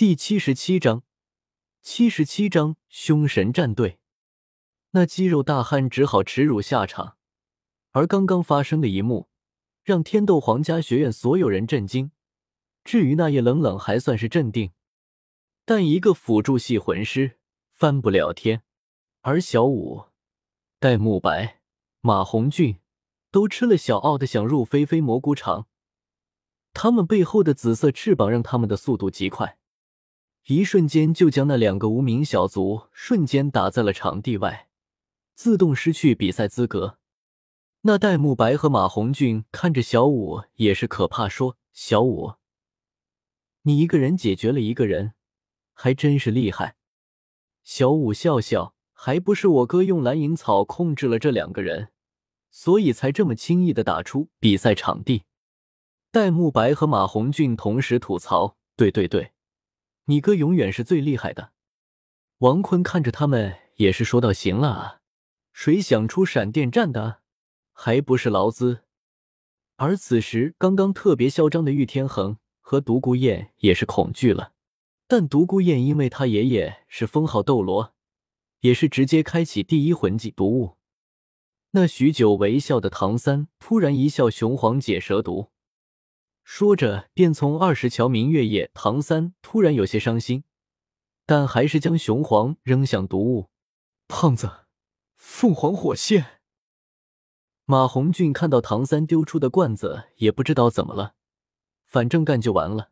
第七十七章，七十七章凶神战队。那肌肉大汉只好耻辱下场。而刚刚发生的一幕，让天斗皇家学院所有人震惊。至于那叶冷冷，还算是镇定。但一个辅助系魂师翻不了天，而小舞、戴沐白、马红俊都吃了小奥的想入非非蘑菇肠。他们背后的紫色翅膀让他们的速度极快。一瞬间就将那两个无名小卒瞬间打在了场地外，自动失去比赛资格。那戴沐白和马红俊看着小五也是可怕，说：“小五，你一个人解决了一个人，还真是厉害。”小五笑笑：“还不是我哥用蓝银草控制了这两个人，所以才这么轻易的打出比赛场地。”戴沐白和马红俊同时吐槽：“对对对。”你哥永远是最厉害的。王坤看着他们，也是说道：“行了啊，谁想出闪电战的，还不是劳资？”而此时，刚刚特别嚣张的玉天恒和独孤雁也是恐惧了。但独孤雁因为他爷爷是封号斗罗，也是直接开启第一魂技毒雾。那许久微笑的唐三突然一笑：“雄黄解蛇毒。”说着，便从二十桥明月夜。唐三突然有些伤心，但还是将雄黄扔向毒雾。胖子，凤凰火线。马红俊看到唐三丢出的罐子，也不知道怎么了，反正干就完了。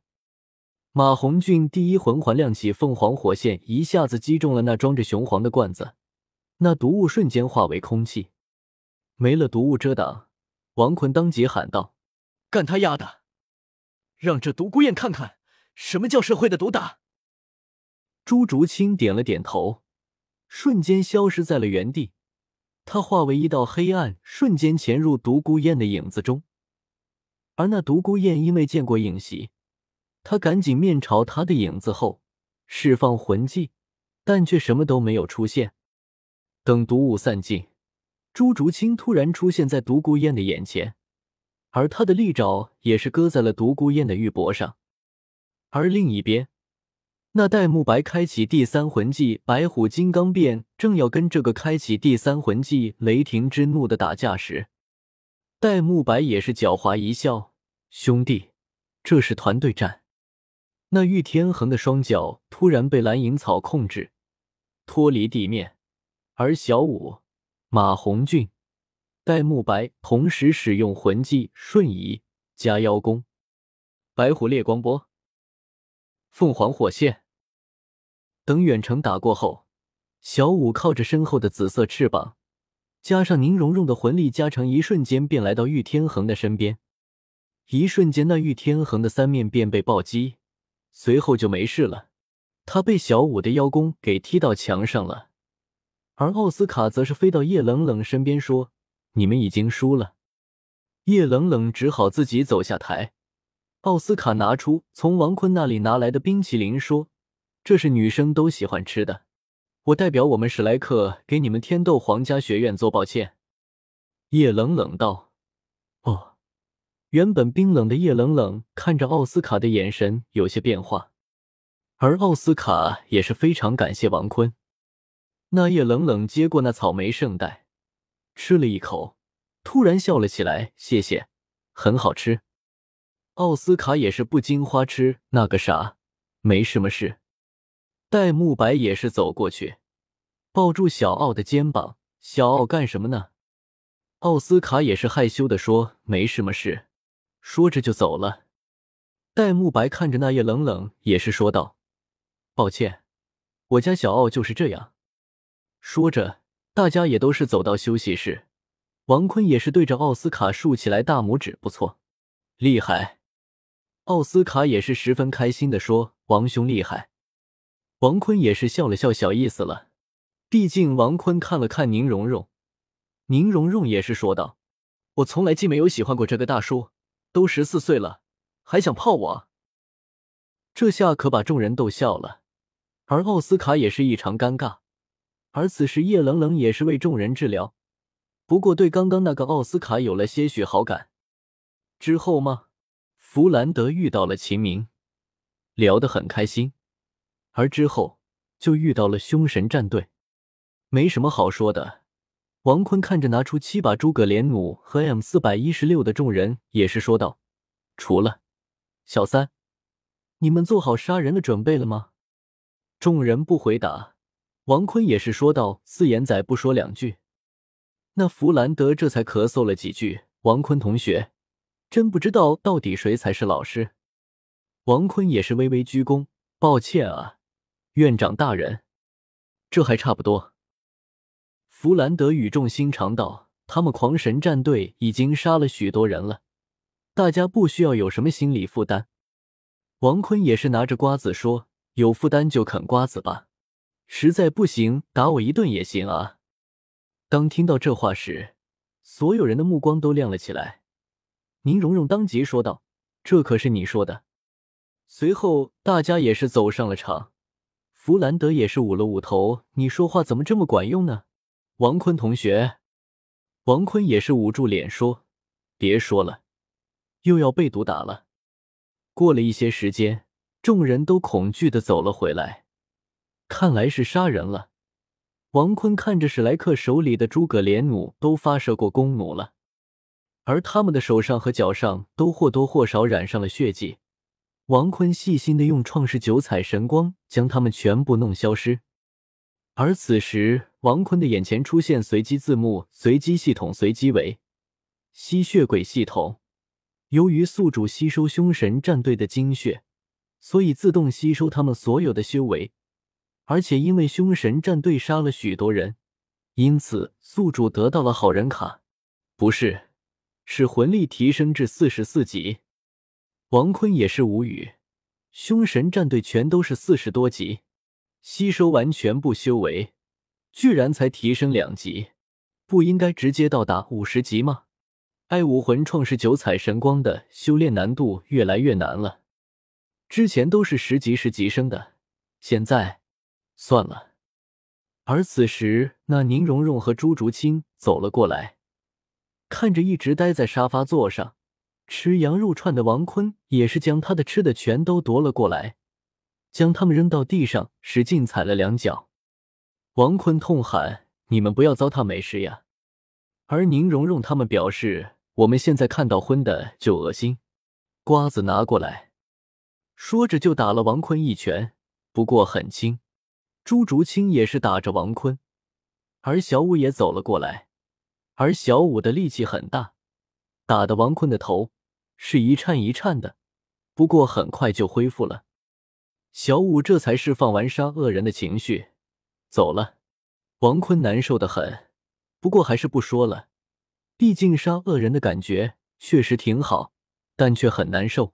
马红俊第一魂环亮起，凤凰火线一下子击中了那装着雄黄的罐子，那毒雾瞬间化为空气，没了毒雾遮挡。王坤当即喊道：“干他丫的！”让这独孤雁看看什么叫社会的毒打。朱竹清点了点头，瞬间消失在了原地。他化为一道黑暗，瞬间潜入独孤雁的影子中。而那独孤雁因为见过影袭，他赶紧面朝他的影子后释放魂技，但却什么都没有出现。等毒雾散尽，朱竹清突然出现在独孤雁的眼前。而他的利爪也是搁在了独孤雁的玉帛上，而另一边，那戴沐白开启第三魂技白虎金刚变，正要跟这个开启第三魂技雷霆之怒的打架时，戴沐白也是狡猾一笑：“兄弟，这是团队战。”那玉天恒的双脚突然被蓝银草控制，脱离地面，而小舞、马红俊。戴沐白同时使用魂技瞬移加妖功，白虎烈光波、凤凰火线等远程打过后，小舞靠着身后的紫色翅膀，加上宁荣荣的魂力加成，一瞬间便来到玉天恒的身边。一瞬间，那玉天恒的三面便被暴击，随后就没事了。他被小舞的妖功给踢到墙上了，而奥斯卡则是飞到叶冷冷身边说。你们已经输了，叶冷冷只好自己走下台。奥斯卡拿出从王坤那里拿来的冰淇淋，说：“这是女生都喜欢吃的，我代表我们史莱克给你们天斗皇家学院做抱歉。”叶冷冷道：“哦。”原本冰冷的叶冷冷看着奥斯卡的眼神有些变化，而奥斯卡也是非常感谢王坤。那叶冷冷接过那草莓圣代。吃了一口，突然笑了起来。谢谢，很好吃。奥斯卡也是不禁花痴。那个啥，没什么事。戴沐白也是走过去，抱住小奥的肩膀。小奥干什么呢？奥斯卡也是害羞的说：“没什么事。”说着就走了。戴沐白看着那叶冷冷，也是说道：“抱歉，我家小奥就是这样。”说着。大家也都是走到休息室，王坤也是对着奥斯卡竖起来大拇指，不错，厉害。奥斯卡也是十分开心的说：“王兄厉害。”王坤也是笑了笑，小意思了。毕竟王坤看了看宁荣荣，宁荣荣也是说道：“我从来既没有喜欢过这个大叔，都十四岁了，还想泡我。”这下可把众人逗笑了，而奥斯卡也是异常尴尬。而此时，叶冷冷也是为众人治疗，不过对刚刚那个奥斯卡有了些许好感。之后吗？弗兰德遇到了秦明，聊得很开心。而之后就遇到了凶神战队，没什么好说的。王坤看着拿出七把诸葛连弩和 M 四百一十六的众人，也是说道：“除了小三，你们做好杀人的准备了吗？”众人不回答。王坤也是说道：“四眼仔不说两句。”那弗兰德这才咳嗽了几句：“王坤同学，真不知道到底谁才是老师。”王坤也是微微鞠躬：“抱歉啊，院长大人，这还差不多。”弗兰德语重心长道：“他们狂神战队已经杀了许多人了，大家不需要有什么心理负担。”王坤也是拿着瓜子说：“有负担就啃瓜子吧。”实在不行，打我一顿也行啊！当听到这话时，所有人的目光都亮了起来。宁荣荣当即说道：“这可是你说的。”随后，大家也是走上了场。弗兰德也是捂了捂头：“你说话怎么这么管用呢？”王坤同学，王坤也是捂住脸说：“别说了，又要被毒打了。”过了一些时间，众人都恐惧的走了回来。看来是杀人了。王坤看着史莱克手里的诸葛连弩都发射过弓弩了，而他们的手上和脚上都或多或少染上了血迹。王坤细心的用创世九彩神光将他们全部弄消失。而此时，王坤的眼前出现随机字幕：随机系统随机为吸血鬼系统。由于宿主吸收凶神战队的精血，所以自动吸收他们所有的修为。而且因为凶神战队杀了许多人，因此宿主得到了好人卡，不是，是魂力提升至四十四级。王坤也是无语，凶神战队全都是四十多级，吸收完全部修为，居然才提升两级，不应该直接到达五十级吗？爱武魂创世九彩神光的修炼难度越来越难了，之前都是十级十级升的，现在。算了。而此时，那宁荣荣和朱竹清走了过来，看着一直待在沙发座上吃羊肉串的王坤，也是将他的吃的全都夺了过来，将他们扔到地上，使劲踩了两脚。王坤痛喊：“你们不要糟蹋美食呀！”而宁荣荣他们表示：“我们现在看到荤的就恶心。”瓜子拿过来，说着就打了王坤一拳，不过很轻。朱竹清也是打着王坤，而小五也走了过来，而小五的力气很大，打的王坤的头是一颤一颤的，不过很快就恢复了。小五这才释放完杀恶人的情绪，走了。王坤难受的很，不过还是不说了，毕竟杀恶人的感觉确实挺好，但却很难受。